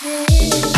Yeah.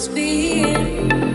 speed.